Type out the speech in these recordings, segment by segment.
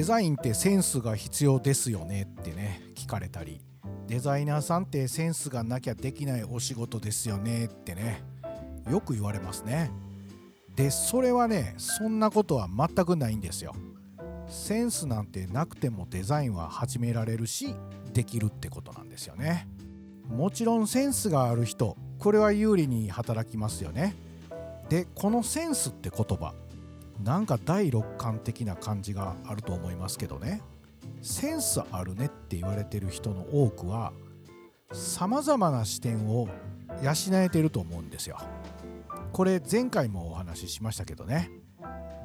デザインってセンスが必要ですよねってね聞かれたり。デザイナーさんってセンスがなきゃできないお仕事ですよねってねよく言われますね。でそれはねそんなことは全くないんですよ。センスなんてなくてもデザインは始められるしできるってことなんですよね。もちろんセンスがある人これは有利に働きますよね。でこのセンスって言葉なんか第六感的な感じがあると思いますけどね。センスあるねって言われてる人の多くはさまざまな視点を養えてると思うんですよ。これ前回もお話ししましたけどね。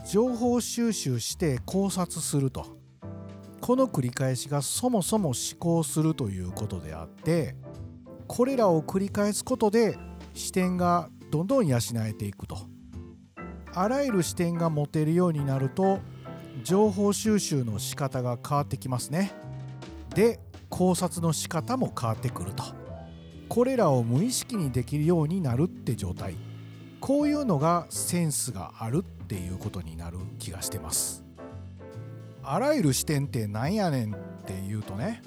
情報収集して考察すると。この繰り返しがそもそも思考するということであってこれらを繰り返すことで視点がどんどん養えていくと。あらゆる視点が持てるようになると情報収集の仕方が変わってきますね。で考察の仕方も変わってくると。これらを無意識にできるようになるって状態。こういうのがセンスがあるっていうことになる気がしてます。あらゆる視点ってなんやねんっていうとね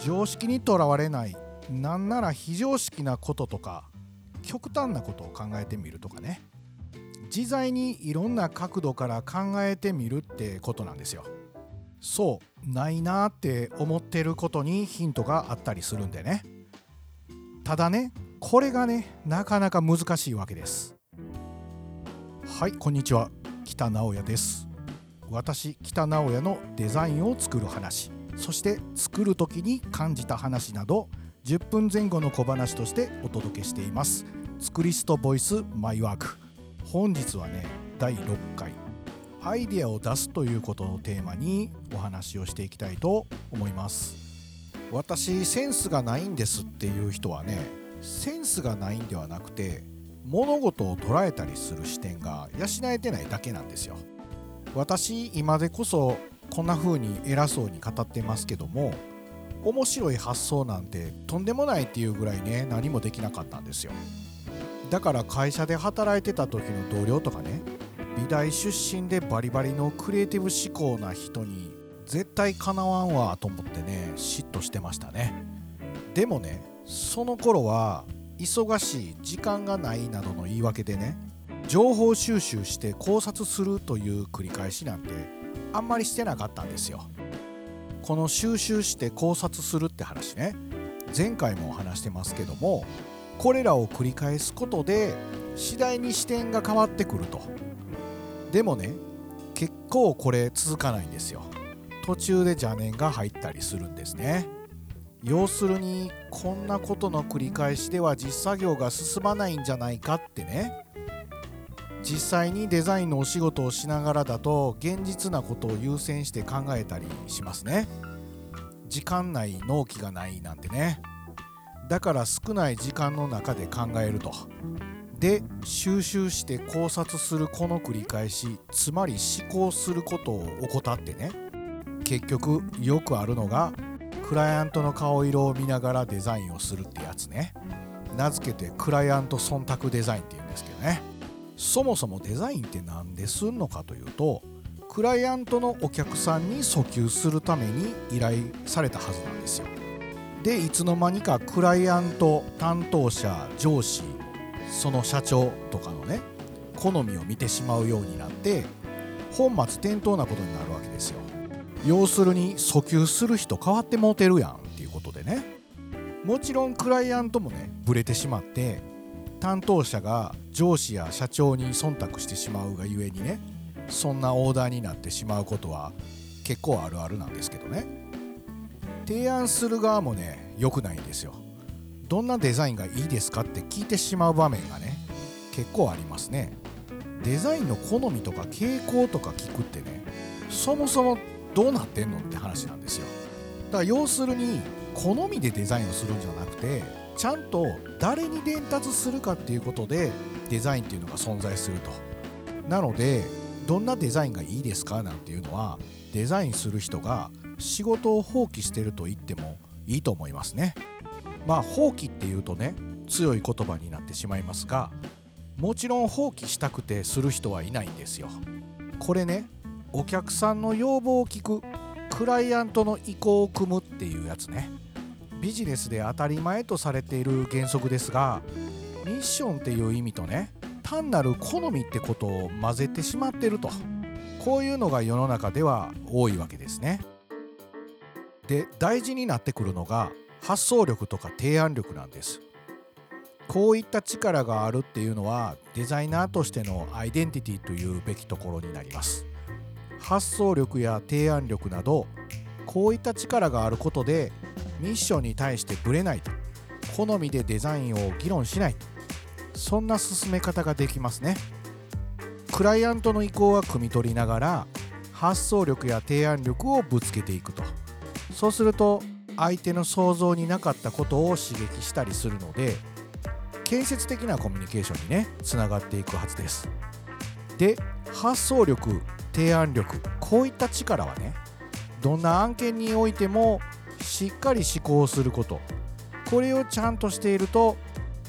常識にとらわれないなんなら非常識なこととか極端なことを考えてみるとかね。自在にいろんな角度から考えてみるってことなんですよ。そうないなって思ってることにヒントがあったりするんでね。ただねこれがねなかなか難しいわけです。はいこんにちは。北直哉です。私北直哉のデザインを作る話。そして作る時に感じた話など10分前後の小話としてお届けしています。作りストボイスマイワーク。本日はね第6回。アイデアを出すということをテーマにお話をしていきたいと思います。私センスがないんですっていう人はねセンスがないんではなくて物事を捉えたりする視点が養えてないだけなんですよ。私今でこそこんな風に偉そうに語ってますけども面白い発想なんてとんでもないっていうぐらいね何もできなかったんですよ。だから会社で働いてた時の同僚とかね美大出身でバリバリのクリエイティブ思考な人に絶対かなわんわと思ってね嫉妬してましたね。でもねその頃は忙しい時間がないなどの言い訳でね情報収集して考察するという繰り返しなんてあんまりしてなかったんですよ。この収集して考察するって話ね前回も話してますけどもこれらを繰り返すことで次第に視点が変わってくると。でもね結構これ続かないんですよ。途中で邪念が入ったりするんですね。要するにこんなことの繰り返しでは実作業が進まないんじゃないかってね。実際にデザインのお仕事をしながらだと現実なことを優先して考えたりしますね。時間内納期がないなんてね。だから少ない時間の中で考えると。で収集して考察するこの繰り返しつまり思考することを怠ってね。結局よくあるのがクライアントの顔色を見ながらデザインをするってやつね。名付けてクライアント忖度デザインって言うんですけどね。そもそもデザインって何ですんのかというとクライアントのお客さんに訴求するために依頼されたはずなんですよ。でいつの間にかクライアント担当者上司その社長とかのね好みを見てしまうようになって本末転倒なことになるわけですよ。要するに訴求する人変わってもうてるやんっていうことでね。もちろんクライアントもねブレてしまって担当者が上司や社長に忖度してしまうがゆえにねそんなオーダーになってしまうことは結構あるあるなんですけどね。提案する側もね良くないんですよ。どんなデザインがいいですかって聞いてしまう場面がね結構ありますね。デザインの好みとか傾向とか聞くってねそもそもどうなってんのって話なんですよ。だから要するに好みでデザインをするんじゃなくてちゃんと誰に伝達するかっていうことでデザインっていうのが存在すると。なのでどんなデザインがいいですかなんていうのはデザインする人が仕事を放棄してると言ってもいいと思いますね。まあ放棄っていうとね強い言葉になってしまいますがもちろん放棄したくてする人はいないんですよ。これねお客さんの要望を聞くクライアントの意向を組むっていうやつね。ビジネスで当たり前とされている原則ですがミッションっていう意味とね単なる好みってことを混ぜてしまってると。こういうのが世の中では多いわけですね。で大事になってくるのが発想力とか提案力なんです。こういった力があるっていうのはデザイナーとしてのアイデンティティというべきところになります。発想力や提案力などこういった力があることでミッションに対してブレないと。好みでデザインを議論しないと。そんな進め方ができますね。クライアントの意向は汲み取りながら発想力や提案力をぶつけていくと。そうすると相手の想像になかったことを刺激したりするので建設的なコミュニケーションにねつながっていくはずです。で発想力提案力こういった力はねどんな案件においてもしっかり思考すること。これをちゃんとしていると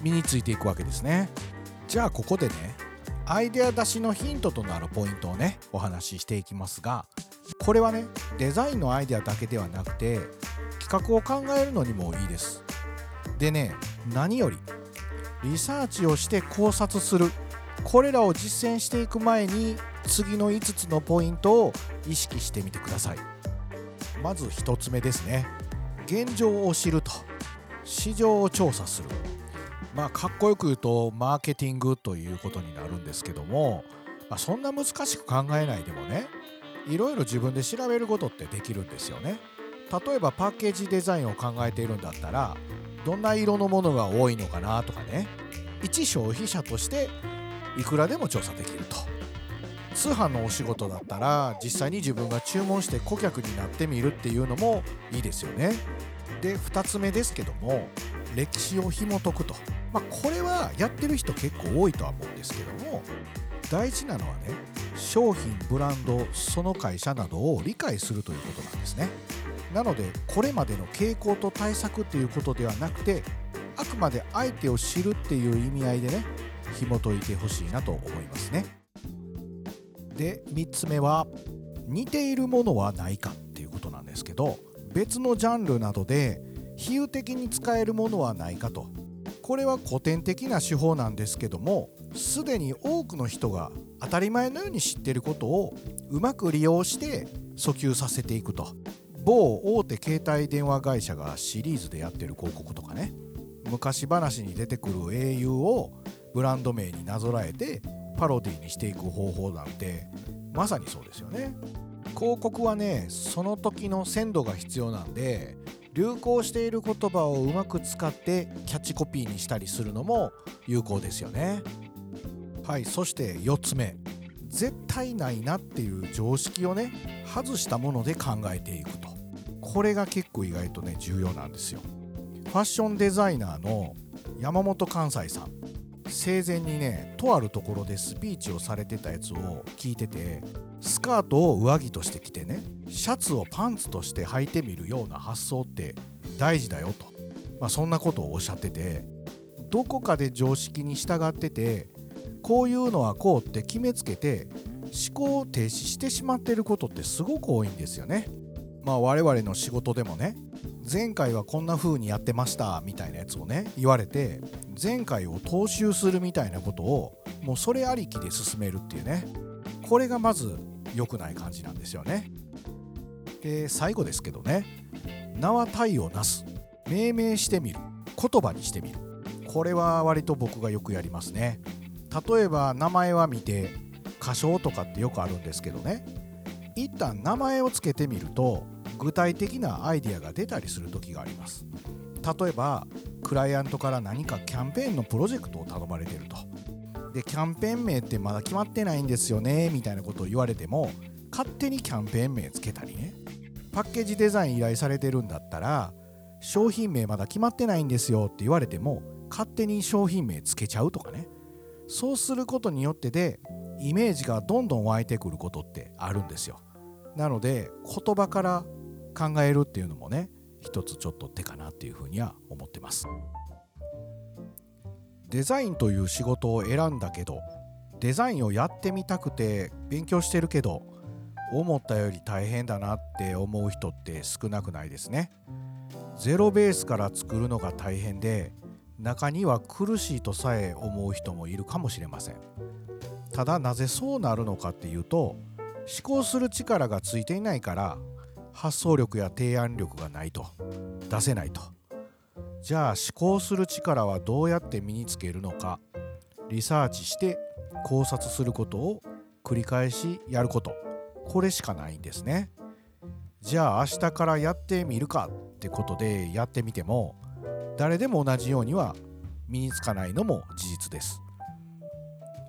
身についていくわけですね。じゃあここでねアイデア出しのヒントとなるポイントをねお話ししていきますがこれはねデザインのアイデアだけではなくて企画を考えるのにもいいです。でね何よりリサーチをして考察する。これらを実践していく前に次の5つのポイントを意識してみてください。まず1つ目ですね。現状を知ると。市場を調査する。まあかっこよく言うとマーケティングということになるんですけども、まあ、そんな難しく考えないでもねいろいろ自分で調べることってできるんですよね。例えばパッケージデザインを考えているんだったらどんな色のものが多いのかなとかね。一消費者としていくらでも調査できると。通販のお仕事だったら実際に自分が注文して顧客になってみるっていうのもいいですよね。で2つ目ですけども歴史を紐解くと、まあ、これはやってる人結構多いとは思うんですけども大事なのはね商品ブランドその会社などを理解するということなんですね。なのでこれまでの傾向と対策っていうことではなくてあくまで相手を知るっていう意味合いでね紐解いてほしいなと思いますね。で3つ目は似ているものはないかっていうことなんですけど別のジャンルなどで比喩的に使えるものはないかと。これは古典的な手法なんですけどもすでに多くの人が当たり前のように知っていることをうまく利用して訴求させていくと。某大手携帯電話会社がシリーズでやってる広告とかね。昔話に出てくる英雄をブランド名になぞらえてパロディにしていく方法なんてまさにそうですよね。広告はねその時の鮮度が必要なんで流行している言葉をうまく使ってキャッチコピーにしたりするのも有効ですよね。はいそして4つ目。絶対ないなっていう常識をね外したもので考えていくと。これが結構意外とね重要なんですよ。ファッションデザイナーの山本関西さん。生前にねとあるところでスピーチをされてたやつを聞いててスカートを上着として着てねシャツをパンツとして履いてみるような発想って大事だよと、まあ、そんなことをおっしゃっててどこかで常識に従っててこういうのはこうって決めつけて思考を停止してしまってることってすごく多いんですよね。まあ我々の仕事でもね前回はこんな風にやってましたみたいなやつをね言われて前回を踏襲するみたいなことをもうそれありきで進めるっていうねこれがまず良くない感じなんですよね。で最後ですけどね名は体をなす命名してみる言葉にしてみる。これは割と僕がよくやりますね。例えば名前は見て歌唱とかってよくあるんですけどね。一旦名前を付けてみると具体的なアイデアが出たりする時があります。例えばクライアントから何かキャンペーンのプロジェクトを頼まれてると。でキャンペーン名ってまだ決まってないんですよねみたいなことを言われても勝手にキャンペーン名つけたりね。パッケージデザイン依頼されてるんだったら商品名まだ決まってないんですよって言われても勝手に商品名つけちゃうとかね。そうすることによってでイメージがどんどん湧いてくることってあるんですよ。なので言葉から考えるっていうのもね一つちょっと手かなっていうふうには思ってます。デザインという仕事を選んだけどデザインをやってみたくて勉強してるけど思ったより大変だなって思う人って少なくないですね。ゼロベースから作るのが大変で中には苦しいとさえ思う人もいるかもしれません。ただなぜそうなるのかっていうと思考する力がついていないから発想力や提案力がないと出せないと。じゃあ思考する力はどうやって身につけるのかリサーチして考察することを繰り返しやること。これしかないんですね。じゃあ明日からやってみるかってことでやってみても誰でも同じようには身につかないのも事実です。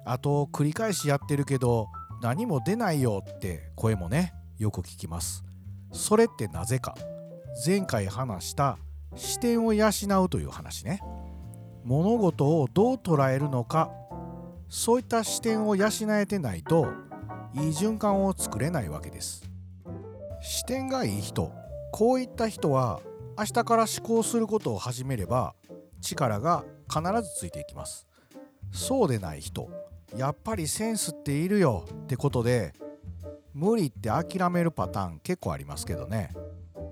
あと繰り返しやってるけど何も出ないよって声もねよく聞きます。それってなぜか。前回話した視点を養うという話ね。物事をどう捉えるのか。そういった視点を養えてないといい循環を作れないわけです。視点がいい人。こういった人は明日から思考することを始めれば力が必ずついていきます。そうでない人やっぱりセンスっているよってことで無理って諦めるパターン結構ありますけどね。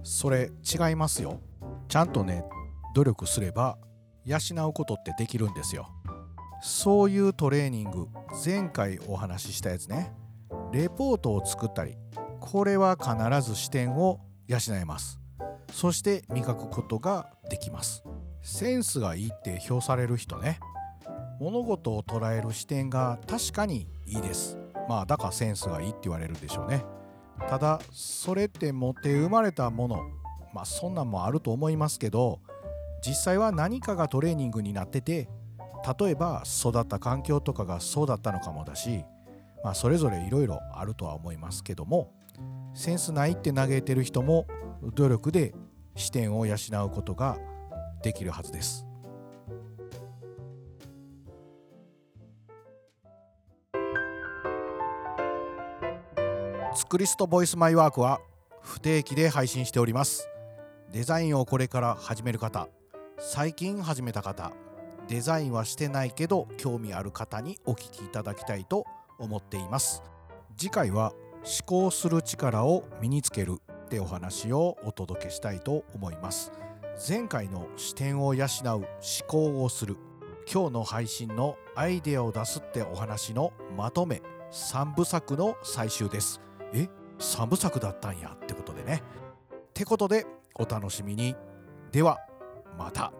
それ違いますよ。ちゃんとね努力すれば養うことってできるんですよ。そういうトレーニング前回お話ししたやつね。レポートを作ったりこれは必ず視点を養えます。そして磨くことができます。センスがいいって評される人ね。物事を捉える視点が確かにいいです。まあだからセンスがいいって言われるでしょうね。ただそれって持って生まれたものまあそんなんもあると思いますけど実際は何かがトレーニングになってて例えば育った環境とかがそうだったのかもだしまあそれぞれいろいろあるとは思いますけどもセンスないって嘆いてる人も努力で視点を養うことができるはずです。ツクリストボイスマイワークは不定期で配信しております。デザインをこれから始める方最近始めた方デザインはしてないけど興味ある方にお聞きいただきたいと思っています。次回は思考する力を身につけるってお話をお届けしたいと思います。前回の視点を養う思考をする。今日の配信のアイデアを出すってお話のまとめ。3部作の最終です。え？3部作だったんやってことでね。ってことでお楽しみに。ではまた。